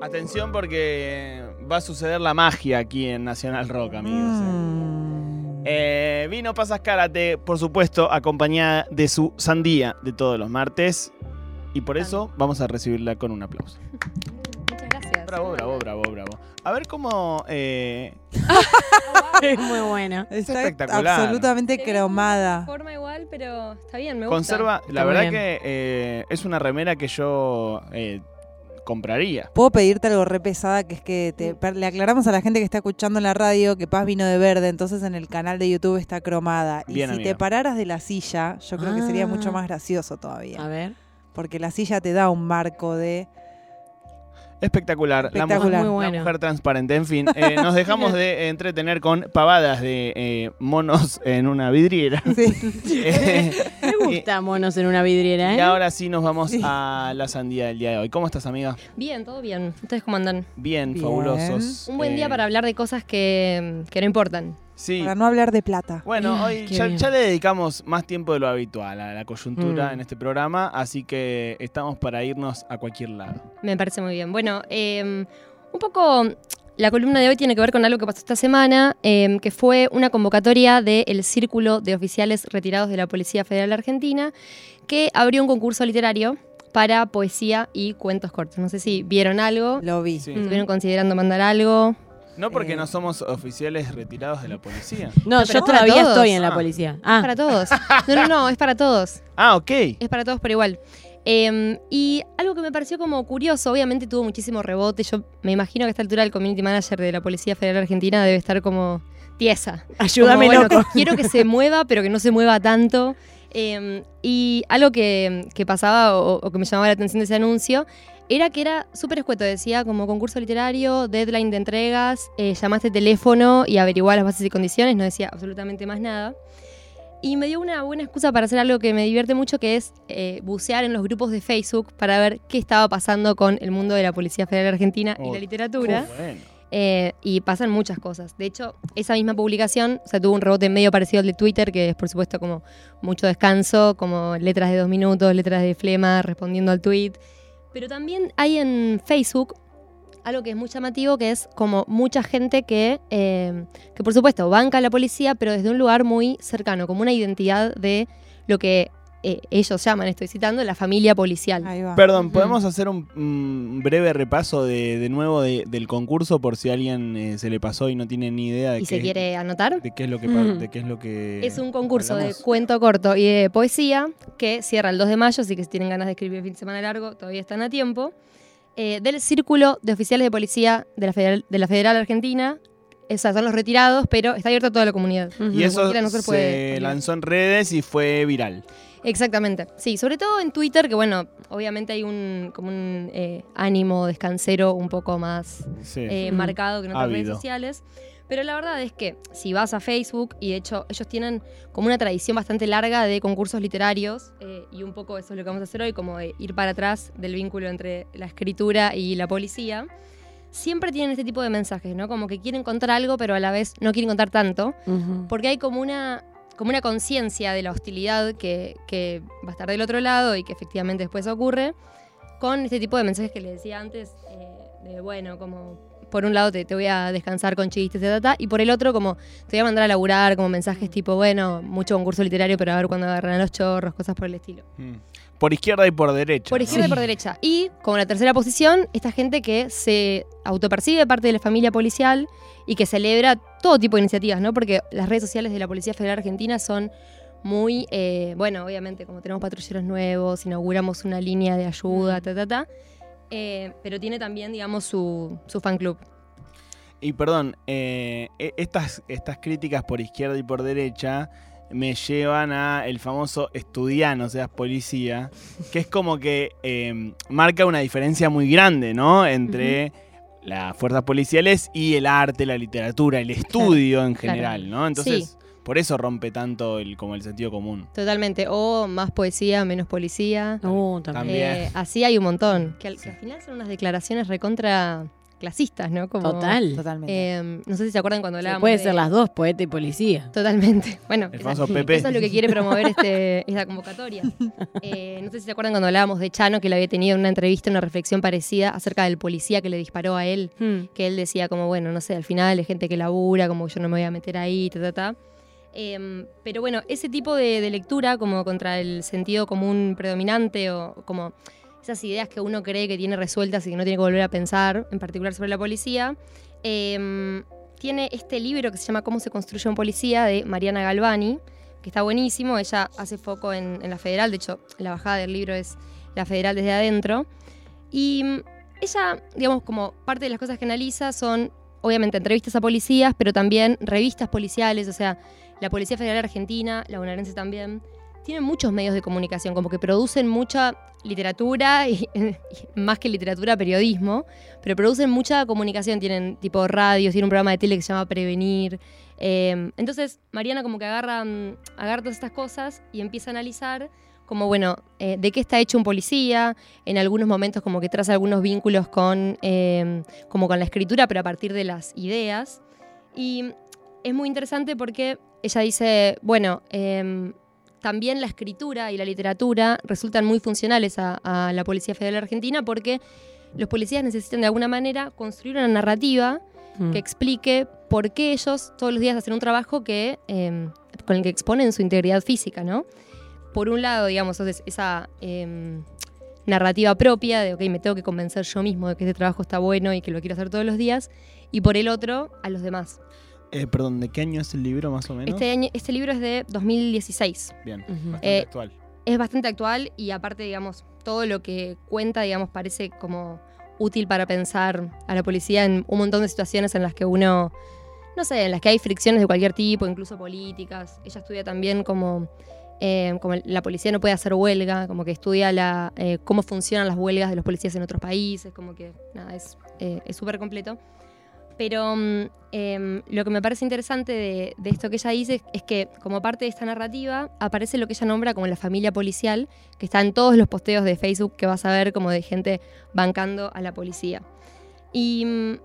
Atención porque va a suceder la magia aquí en Nacional Rock, amigos. eh. Mm. Eh, vino Pasas Karate, por supuesto, acompañada de su sandía de todos los martes. Y por eso vamos a recibirla con un aplauso. Muchas gracias. Bravo, bravo, bravo, bravo. A ver cómo... eh, Es muy bueno. Está espectacular. absolutamente cromada. Forma igual, pero está bien, me gusta. conserva... La Está verdad bien. que eh, es una remera que yo eh, compraría. Puedo pedirte algo re pesada, que es que te- le aclaramos a la gente que está escuchando en la radio que Paz vino de verde, entonces en el canal de YouTube está cromada. Y Bien, si amiga. te pararas de la silla, yo creo que sería Ah. mucho más gracioso todavía. A ver. Porque la silla te da un marco de... Espectacular. La mujer, Muy la bueno. mujer transparente. En fin, eh, nos dejamos de entretener con pavadas de eh, monos en una vidriera. Sí. Eh, Me gusta monos en una vidriera, y ¿eh? ahora sí nos vamos Sí. a la sandía del día de hoy. ¿Cómo estás, amiga? Bien, todo bien. ¿Ustedes cómo andan? Bien, Bien. fabulosos. Un buen día Eh, para hablar de cosas que, que no importan. Sí. Para no hablar de plata. Bueno, hoy ya, le dedicamos más tiempo de lo habitual a la coyuntura Mm. en este programa, así que estamos para irnos a cualquier lado. Me parece muy bien. Bueno, eh, un poco la columna de hoy tiene que ver con algo que pasó esta semana, eh, que fue una convocatoria del Círculo de Oficiales Retirados de la Policía Federal Argentina, que abrió un concurso literario para poesía y cuentos cortos. No sé si vieron algo, Lo vi. Sí. Mm. estuvieron considerando mandar algo. No porque Eh. no somos oficiales retirados de la policía. No, pero yo es todavía todos. estoy en la Ah. policía. Es Ah, para todos. No, no, no, es para todos. Ah, ok. Es para todos por igual. Eh, y algo que me pareció como curioso, obviamente tuvo muchísimo rebote. Yo me imagino que a esta altura el community manager de la Policía Federal Argentina debe estar como tiesa. ayúdame, Como, bueno, loco. quiero que se mueva, pero que no se mueva tanto. Eh, y algo que, que pasaba o, o que me llamaba la atención de ese anuncio era que era súper escueto. Decía como concurso literario, deadline de entregas, eh, llamaste teléfono y averiguá las bases y condiciones. No decía absolutamente más nada. Y me dio una buena excusa para hacer algo que me divierte mucho, que es eh, bucear en los grupos de Facebook para ver qué estaba pasando con el mundo de la Policía Federal Argentina y Oh, la literatura. Uf, bueno. Eh, y pasan muchas cosas. De hecho, esa misma publicación o sea, tuvo un rebote medio parecido al de Twitter, que es por supuesto como mucho descanso, como letras de dos minutos, letras de flema respondiendo al tweet. Pero también hay en Facebook algo que es muy llamativo, que es como mucha gente que, eh, que por supuesto banca a la policía, pero desde un lugar muy cercano, como una identidad de lo que eh, ellos llaman, estoy citando, la familia policial. Ahí va. Perdón. ¿podemos hacer un mm, breve repaso de, de nuevo de- del concurso por si a alguien eh, se le pasó y no tiene ni idea de, ¿Y qué, se quiere anotar? de qué es lo que Mm. de qué es lo que Es un concurso hablamos? de cuento corto y de poesía que cierra el 2 de mayo, así que si tienen ganas de escribir el fin de semana largo, todavía están a tiempo. eh, del Círculo de Oficiales de Policía de la Federal, de la Federal Argentina. O sea, son los retirados, pero está abierto a toda la comunidad. Y eso puede se lanzó en redes y fue viral. Exactamente. Sí, sobre todo en Twitter, que bueno, obviamente hay un como un eh, ánimo descansero un poco más Sí. eh, marcado que en otras redes sociales. Pero la verdad es que si vas a Facebook, y de hecho ellos tienen como una tradición bastante larga de concursos literarios, eh, y un poco eso es lo que vamos a hacer hoy, como de ir para atrás del vínculo entre la escritura y la policía, siempre tienen este tipo de mensajes, ¿no? Como que quieren contar algo, pero a la vez no quieren contar tanto, porque hay como una, como una conciencia de la hostilidad que, que va a estar del otro lado y que efectivamente después ocurre, con este tipo de mensajes que les decía antes, eh, de bueno, como por un lado te, te voy a descansar con chistes, ta, ta, ta, y por el otro como te voy a mandar a laburar, como mensajes tipo, bueno, mucho concurso literario, pero a ver cuándo agarran a los chorros, cosas por el estilo. Mm. Por izquierda y por derecha. Por izquierda y por derecha. Y como la tercera posición, esta gente que se autopercibe parte de la familia policial y que celebra todo tipo de iniciativas, ¿no? Porque las redes sociales de la Policía Federal Argentina son muy, eh, bueno, obviamente, como tenemos patrulleros nuevos, inauguramos una línea de ayuda, ta, ta, ta. eh, pero tiene también, digamos, su, su fan club. Y perdón, eh, e- estas, estas críticas por izquierda y por derecha me llevan a el famoso estudiano, o sea, policía, que es como que eh, marca una diferencia muy grande, ¿no? Entre las fuerzas policiales y el arte, la literatura, el estudio en claro. general, ¿no? Entonces, por eso rompe tanto el, como el sentido común. Totalmente. O más poesía, menos policía. También. También. Eh, así hay un montón. Que al, que al final son unas declaraciones recontra clasistas, ¿no? Como, Total. Totalmente. eh, no sé si se acuerdan cuando Se hablábamos. puede de- ser las dos, poeta y policía. Totalmente. Bueno, El esa- eso es lo que quiere promover este, esta convocatoria. Eh, no sé si se acuerdan cuando hablábamos de Chano, que le había tenido en una entrevista una reflexión parecida acerca del policía que le disparó a él, Hmm. que él decía como, bueno, no sé, al final es gente que labura, como yo no me voy a meter ahí, ta, ta, ta. Em, pero bueno, ese tipo de, de lectura como contra el sentido común predominante o como esas ideas que uno cree que tiene resueltas y que no tiene que volver a pensar, en particular sobre la policía, em, tiene este libro que se llama Cómo se construye un policía de Mariana Galvani, que está buenísimo. Ella hace foco en, en la federal, de hecho, la bajada del libro es la federal desde adentro. Y mm, ella, digamos, como parte de las cosas que analiza son, obviamente, entrevistas a policías, pero también revistas policiales, o sea, la Policía Federal Argentina, la bonaerense también, tienen muchos medios de comunicación, como que producen mucha literatura, y, más que literatura, periodismo, pero producen mucha comunicación, tienen tipo radios, tienen un programa de tele que se llama Prevenir. eh, entonces, Mariana como que agarra, mm, agarra todas estas cosas y empieza a analizar como, bueno, eh, de qué está hecho un policía, en algunos momentos como que traza algunos vínculos con, eh, como con la escritura, pero a partir de las ideas. Y es muy interesante porque ella dice, bueno, em, también la escritura y la literatura resultan muy funcionales a, a la Policía Federal Argentina porque los policías necesitan de alguna manera construir una narrativa Hmm. que explique por qué ellos todos los días hacen un trabajo que, em, con el que exponen su integridad física, ¿no? Por un lado, digamos, es- esa em, narrativa propia de, ok, me tengo que convencer yo mismo de que este trabajo está bueno y que lo quiero hacer todos los días, y por el otro, a los demás. Eh, perdón, ¿de qué año es el libro más o menos? Este, año, este libro es de 2016. Bien, Ujú. bastante Eh, actual. es bastante actual y aparte, digamos, todo lo que cuenta, digamos, parece como útil para pensar a la policía en un montón de situaciones en las que uno, no sé, en las que hay fricciones de cualquier tipo, incluso políticas. Ella estudia también como, eh, como la policía no puede hacer huelga, como que estudia la, eh, cómo funcionan las huelgas de los policías en otros países, como que, nada, es eh, es súper completo. Pero mm, em, lo que me parece interesante de, esto que ella dice es, es que como parte de esta narrativa aparece lo que ella nombra como la familia policial, que está en todos los posteos de Facebook que vas a ver como de gente bancando a la policía. Y mm,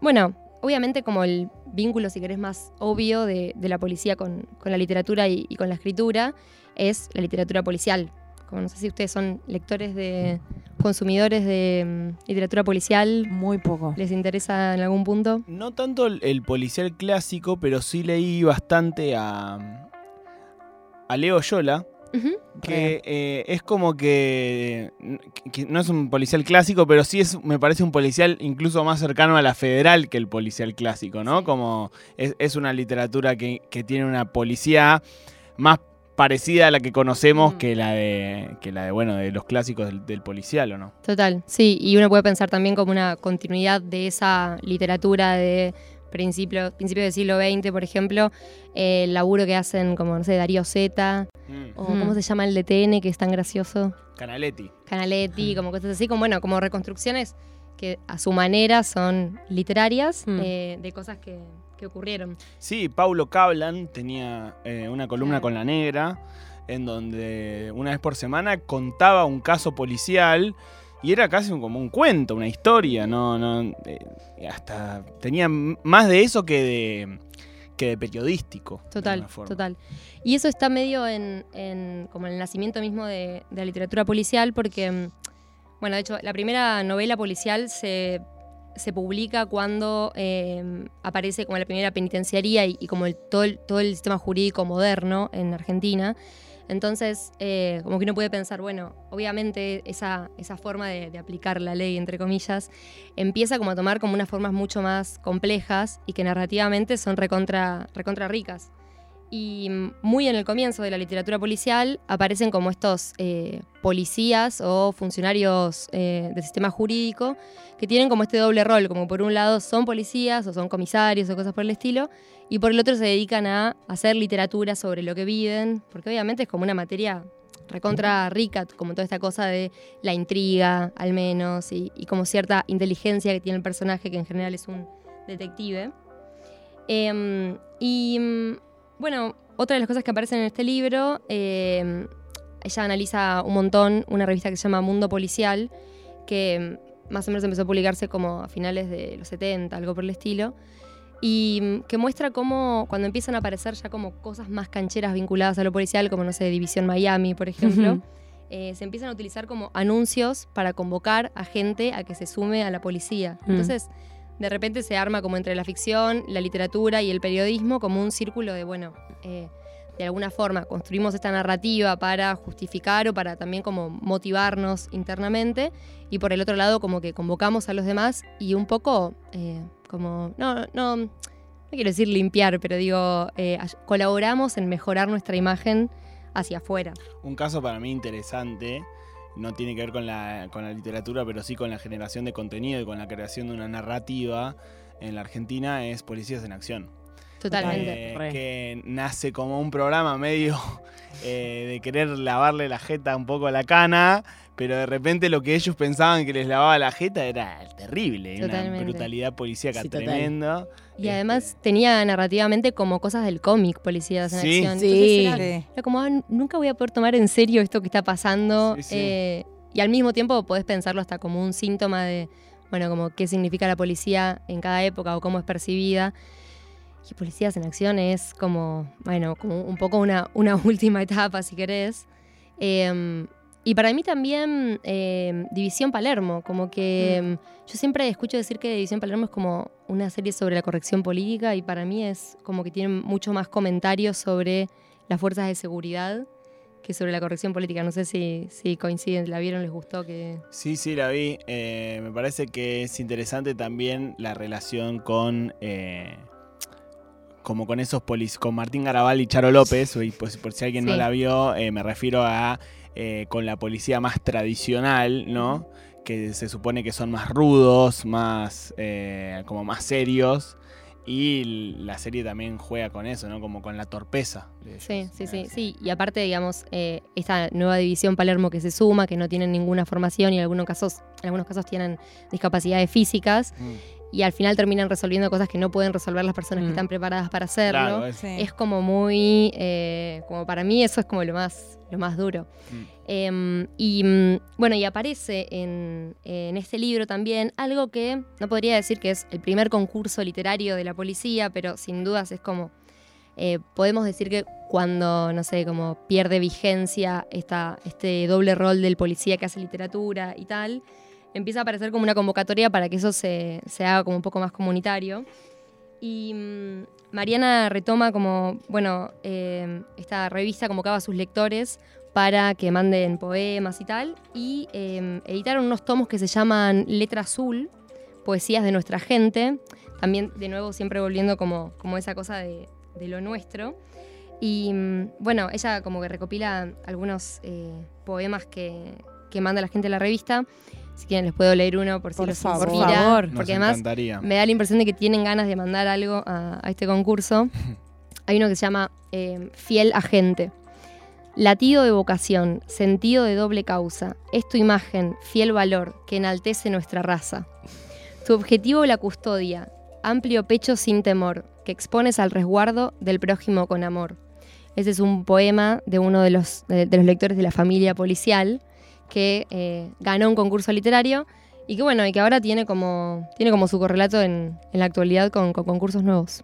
bueno, obviamente como el vínculo, si querés, más obvio de, de la policía con, con la literatura y con la escritura es la literatura policial. Como no sé si ustedes son lectores de consumidores de mm, literatura policial, Muy poco. ¿Les interesa en algún punto? No tanto el, el policial clásico, pero sí leí bastante a, a Leo Yola, que eh, es como que, que no es un policial clásico, pero sí es, me parece un policial incluso más cercano a la federal que el policial clásico, ¿no? Como es, es una literatura que, que tiene una policía más parecida a la que conocemos Mm. que la de que la de bueno de los clásicos del, del policial o no Total, sí, y uno puede pensar también como una continuidad de esa literatura de principio, principio del siglo XX, por ejemplo, eh, el laburo que hacen como, no sé, Darío Zeta, o Mm. cómo se llama el de TN, que es tan gracioso, Canaletti Canaletti, como cosas así, como bueno, como reconstrucciones que a su manera son literarias Mm. eh, de cosas que, que ocurrieron. Sí, Paulo Cablan tenía eh, una columna con la negra en donde una vez por semana contaba un caso policial y era casi un- como un cuento, una historia, no, no, eh, hasta tenía más de eso que de que de periodístico. Total, total. Y eso está medio en, en como en el nacimiento mismo de, de la literatura policial, porque, mm, bueno, de hecho, la primera novela policial se, se publica cuando eh, aparece como la primera penitenciaría y, y como el, todo, el, todo el sistema jurídico moderno en Argentina. Entonces, eh, como que uno puede pensar, bueno, obviamente esa, esa forma de, de aplicar la ley, entre comillas, empieza como a tomar como unas formas mucho más complejas y que narrativamente son recontra, recontra ricas. Y muy en el comienzo de la literatura policial aparecen como estos eh, policías o funcionarios eh, del sistema jurídico que tienen como este doble rol, como por un lado son policías o son comisarios o cosas por el estilo, y por el otro se dedican a hacer literatura sobre lo que viven, porque obviamente es como una materia recontra rica, como toda esta cosa de la intriga, al menos, y, y como cierta inteligencia que tiene el personaje, que en general es un detective. Em, y mm, bueno, otra de las cosas que aparecen en este libro, em, ella analiza un montón una revista que se llama Mundo Policial, que más o menos empezó a publicarse como a finales de los 70, algo por el estilo, y mm, que muestra cómo cuando empiezan a aparecer ya como cosas más cancheras vinculadas a lo policial, como no sé, División Miami, por ejemplo, eh, se empiezan a utilizar como anuncios para convocar a gente a que se sume a la policía. Mm. Entonces, de repente se arma como entre la ficción, la literatura y el periodismo como un círculo de, bueno, eh, de alguna forma construimos esta narrativa para justificar o para también como motivarnos internamente y por el otro lado como que convocamos a los demás y un poco eh, como, no, no, no quiero decir limpiar, pero digo, eh, colaboramos en mejorar nuestra imagen hacia afuera. Un caso para mí interesante, no tiene que ver con la, con la literatura, pero sí con la generación de contenido y con la creación de una narrativa en la Argentina, es Policías en Acción. Totalmente. Eh, que nace como un programa medio eh, de querer lavarle la jeta un poco a la cana, pero de repente lo que ellos pensaban que les lavaba la jeta era terrible, una Totalmente. brutalidad policíaca Sí, total. Y Este, además tenía narrativamente como cosas del cómic, Policías en Sí. Acción. Sí. Entonces era, Sí. era como, "Ah, nunca voy a poder tomar en serio esto que está pasando. Sí, sí. eh, y al mismo tiempo podés pensarlo hasta como un síntoma de, bueno, como qué significa la policía en cada época o cómo es percibida. Y Policías en Acción es como, bueno, como un poco una, una última etapa, si querés. Eh, y para mí también eh, División Palermo, como que mm, yo siempre escucho decir que División Palermo es como una serie sobre la corrección política y para mí es como que tiene mucho más comentarios sobre las fuerzas de seguridad que sobre la corrección política. No sé si, si coinciden, la vieron, les gustó que... Sí, sí, la vi. Eh, me parece que es interesante también la relación con. eh, como con esos polis, con Martín Garabal y Charo López, y pues, por si alguien no la vio, eh, me refiero a eh, con la policía más tradicional, ¿no? Que se supone que son más rudos, más eh, como más serios. Y la serie también juega con eso, ¿no? Como con la torpeza. de ellos. Sí, sí, sí, Eh, sí. Y aparte, digamos, eh, esta nueva división Palermo que se suma, que no tienen ninguna formación y en algunos casos, en algunos casos tienen discapacidades físicas Mm, y al final terminan resolviendo cosas que no pueden resolver las personas que Mm. están preparadas para hacerlo. Claro, es- Sí. es como muy, eh, como para mí eso es como lo más, lo más duro. Mm. Em, y mm, bueno, y aparece en, en este libro también algo que no podría decir que es el primer concurso literario de la policía, pero sin dudas es como, eh, podemos decir que cuando, no sé, como pierde vigencia esta, este doble rol del policía que hace literatura y tal, empieza a aparecer como una convocatoria para que eso se, se haga como un poco más comunitario. Y mm, Mariana retoma como, bueno, eh, esta revista convocaba a sus lectores para que manden poemas y tal, y eh, editaron unos tomos que se llaman Letra Azul, poesías de nuestra gente, también de nuevo siempre volviendo como, como esa cosa de, lo nuestro. Y mm, bueno, ella como que recopila algunos eh, poemas que, que manda la gente de la revista. Si quieren les puedo leer uno por si Por los favor. inspira. Por favor. Nos Porque además encantaría. me da la impresión de que tienen ganas de mandar algo a, a este concurso. Hay uno que se llama eh, Fiel Agente. Latido de vocación, sentido de doble causa, es tu imagen, fiel valor, que enaltece nuestra raza. Tu objetivo la custodia, amplio pecho sin temor, que expones al resguardo del prójimo con amor. Ese es un poema de uno de los, de, de los lectores de la familia policial que eh, ganó un concurso literario y que bueno, y que ahora tiene como, tiene como su correlato en, en la actualidad con, con concursos nuevos.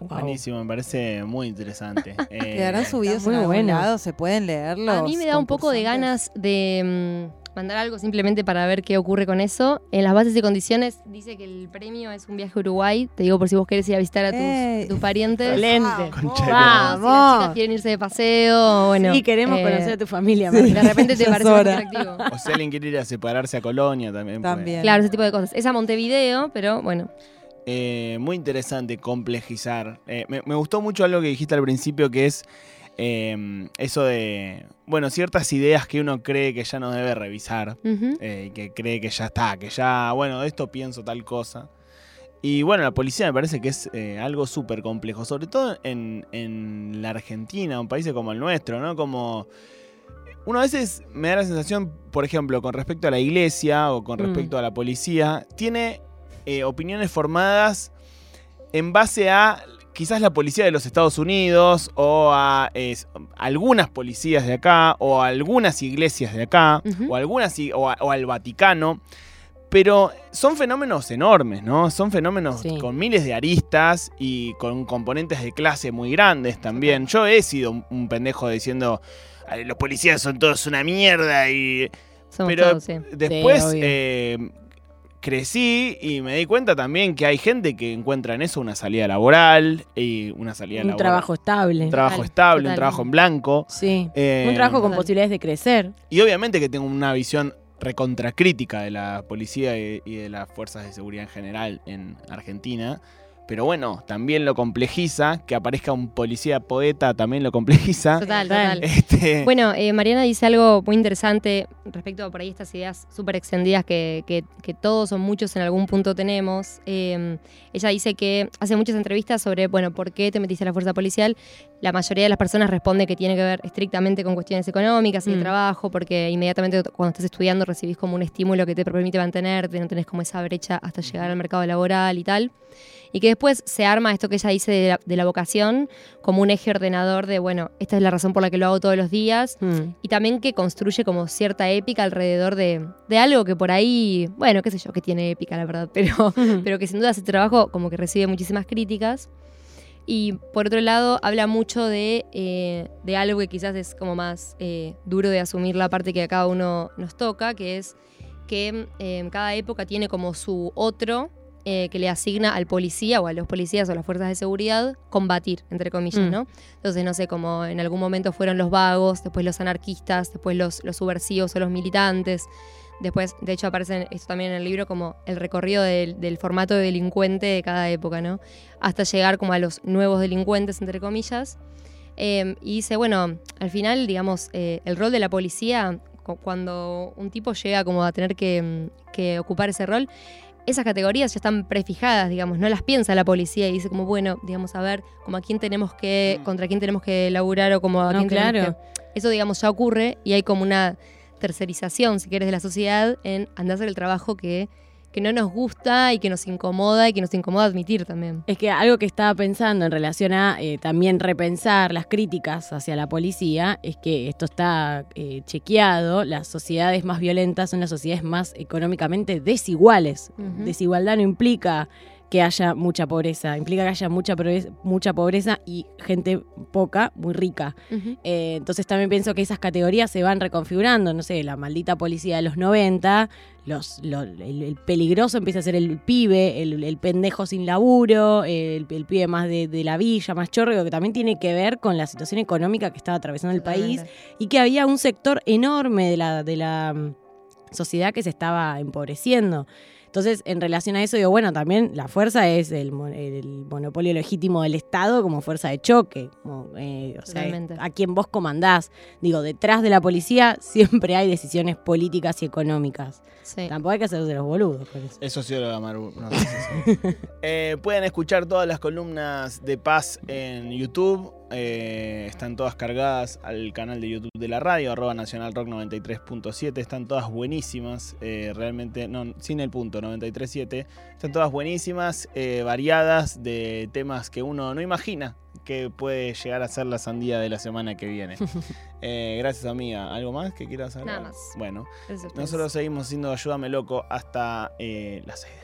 Wow. Buenísimo, me parece muy interesante. Eh, ¿Quedarán subidos muy en algún lado? ¿Se pueden leerlos? A mí me da un poco de ganas de mm, mandar algo simplemente para ver qué ocurre con eso. En las bases y condiciones dice que el premio es un viaje a Uruguay. Te digo por si vos querés ir a visitar a tus, tus parientes. Excelente. Vamos. Si las chicas quieren irse de paseo, bueno. sí, queremos eh, conocer a tu familia. sí. De repente te parece más atractivo. O si alguien quiere ir a separarse a Colonia también. puede. También. Claro, ese tipo de cosas. Es a Montevideo, pero bueno. Eh, muy interesante complejizar. Eh, me, me gustó mucho algo que dijiste al principio, que es eh, eso de, bueno, ciertas ideas que uno cree que ya no debe revisar, eh, que cree que ya está, que ya, bueno, de esto pienso tal cosa. Y bueno, la policía me parece que es eh, algo súper complejo, sobre todo en, en la Argentina, un país como el nuestro, ¿no? Como... Uno a veces me da la sensación, por ejemplo, con respecto a la iglesia o con Mm. respecto a la policía, tiene eh, opiniones formadas en base a quizás la policía de los Estados Unidos o a algunas policías de acá o a algunas iglesias de acá o, algunas, o, a- o al Vaticano. Pero son fenómenos enormes, ¿no? Son fenómenos Sí. con miles de aristas y con componentes de clase muy grandes también. Yo he sido un, un pendejo diciendo, "Ay, los policías son todos una mierda y... Somos Pero todos, sí. después eh, crecí y me di cuenta también que hay gente que encuentra en eso una salida laboral y una salida Un laboral. trabajo estable. Un trabajo Total, estable, un trabajo en blanco. Sí. Eh, un trabajo con Total. posibilidades de crecer. Y obviamente que tengo una visión recontracrítica de la policía y, y de las fuerzas de seguridad en general en Argentina. Pero bueno, también lo complejiza. Que aparezca un policía poeta también lo complejiza. Total, Total. Este, Bueno, eh, Mariana dice algo muy interesante respecto a por ahí estas ideas súper extendidas que, que- que todos o muchos en algún punto tenemos. Eh, ella dice que hace muchas entrevistas sobre, bueno, ¿por qué te metiste a la fuerza policial? La mayoría de las personas responde que tiene que ver estrictamente con cuestiones económicas y de Mm. trabajo, porque inmediatamente cuando estás estudiando recibís como un estímulo que te permite mantenerte, no tenés como esa brecha hasta llegar al mercado laboral y tal. Y que después se arma esto que ella dice de la, de la vocación como un eje ordenador de, bueno, esta es la razón por la que lo hago todos los días. Mm. Y también que construye como cierta épica alrededor de, de algo que por ahí, bueno, qué sé yo, que tiene épica, la verdad, pero, pero que sin duda ese trabajo como que recibe muchísimas críticas. Y por otro lado, habla mucho de, eh, de algo que quizás es como más eh, duro de asumir la parte que a cada uno nos toca, que es que eh, cada época tiene como su otro eh, que le asigna al policía o a los policías o a las fuerzas de seguridad combatir, entre comillas, Mm. ¿no? Entonces, no sé, como en algún momento fueron los vagos, después los anarquistas, después los, los subversivos o los militantes. Después, de hecho, aparece esto también en el libro como el recorrido del, del formato de delincuente de cada época, ¿no? Hasta llegar como a los nuevos delincuentes, entre comillas. Eh, y dice, bueno, al final, digamos, eh, el rol de la policía, cu- cuando un tipo llega como a tener que, mm, que ocupar ese rol, esas categorías ya están prefijadas, digamos, no las piensa la policía y dice como, bueno, digamos, a ver, como a quién tenemos que, Mm. contra quién tenemos que laburar o como a No, quién tenemos que- Eso, digamos, ya ocurre y hay como una tercerización, si quieres, de la sociedad en andar a hacer el trabajo que, que no nos gusta y que nos incomoda y que nos incomoda admitir también. Es que algo que estaba pensando en relación a eh, también repensar las críticas hacia la policía es que esto está eh, chequeado. Las sociedades más violentas son las sociedades más económicamente desiguales. Desigualdad no implica que haya mucha pobreza, implica que haya mucha pobreza, mucha pobreza y gente poca, muy rica. Eh, entonces también pienso que esas categorías se van reconfigurando. No sé, la maldita policía de los 90, los, lo- el, el peligroso empieza a ser el pibe, el, el pendejo sin laburo, el, el pibe más de, de la villa, más chorro, que también tiene que ver con la situación económica que estaba atravesando el país y que había un sector enorme de la, de la mm, sociedad que se estaba empobreciendo. Entonces, en relación a eso, digo, bueno, también la fuerza es el, el monopolio legítimo del Estado como fuerza de choque. como, eh, o sea, a quien vos comandás. Digo, detrás de la policía siempre hay decisiones políticas y económicas. Sí. Tampoco hay que hacerse de los boludos con eso. Es socióloga Maru. no, sí, sí, sí. Eh, pueden escuchar todas las columnas de Paz en YouTube. Eh, están todas cargadas al canal de YouTube de la radio, arroba Nacional Rock 93.7. Están todas buenísimas. eh, realmente, no, sin el punto 93.7. Están todas buenísimas, eh, variadas de temas que uno no imagina que puede llegar a ser la sandía de la semana que viene. Eh, gracias, amiga. ¿Algo más que quieras hablar? Nada más. Bueno, nosotros seguimos haciendo Ayúdame Loco hasta eh, las 6 de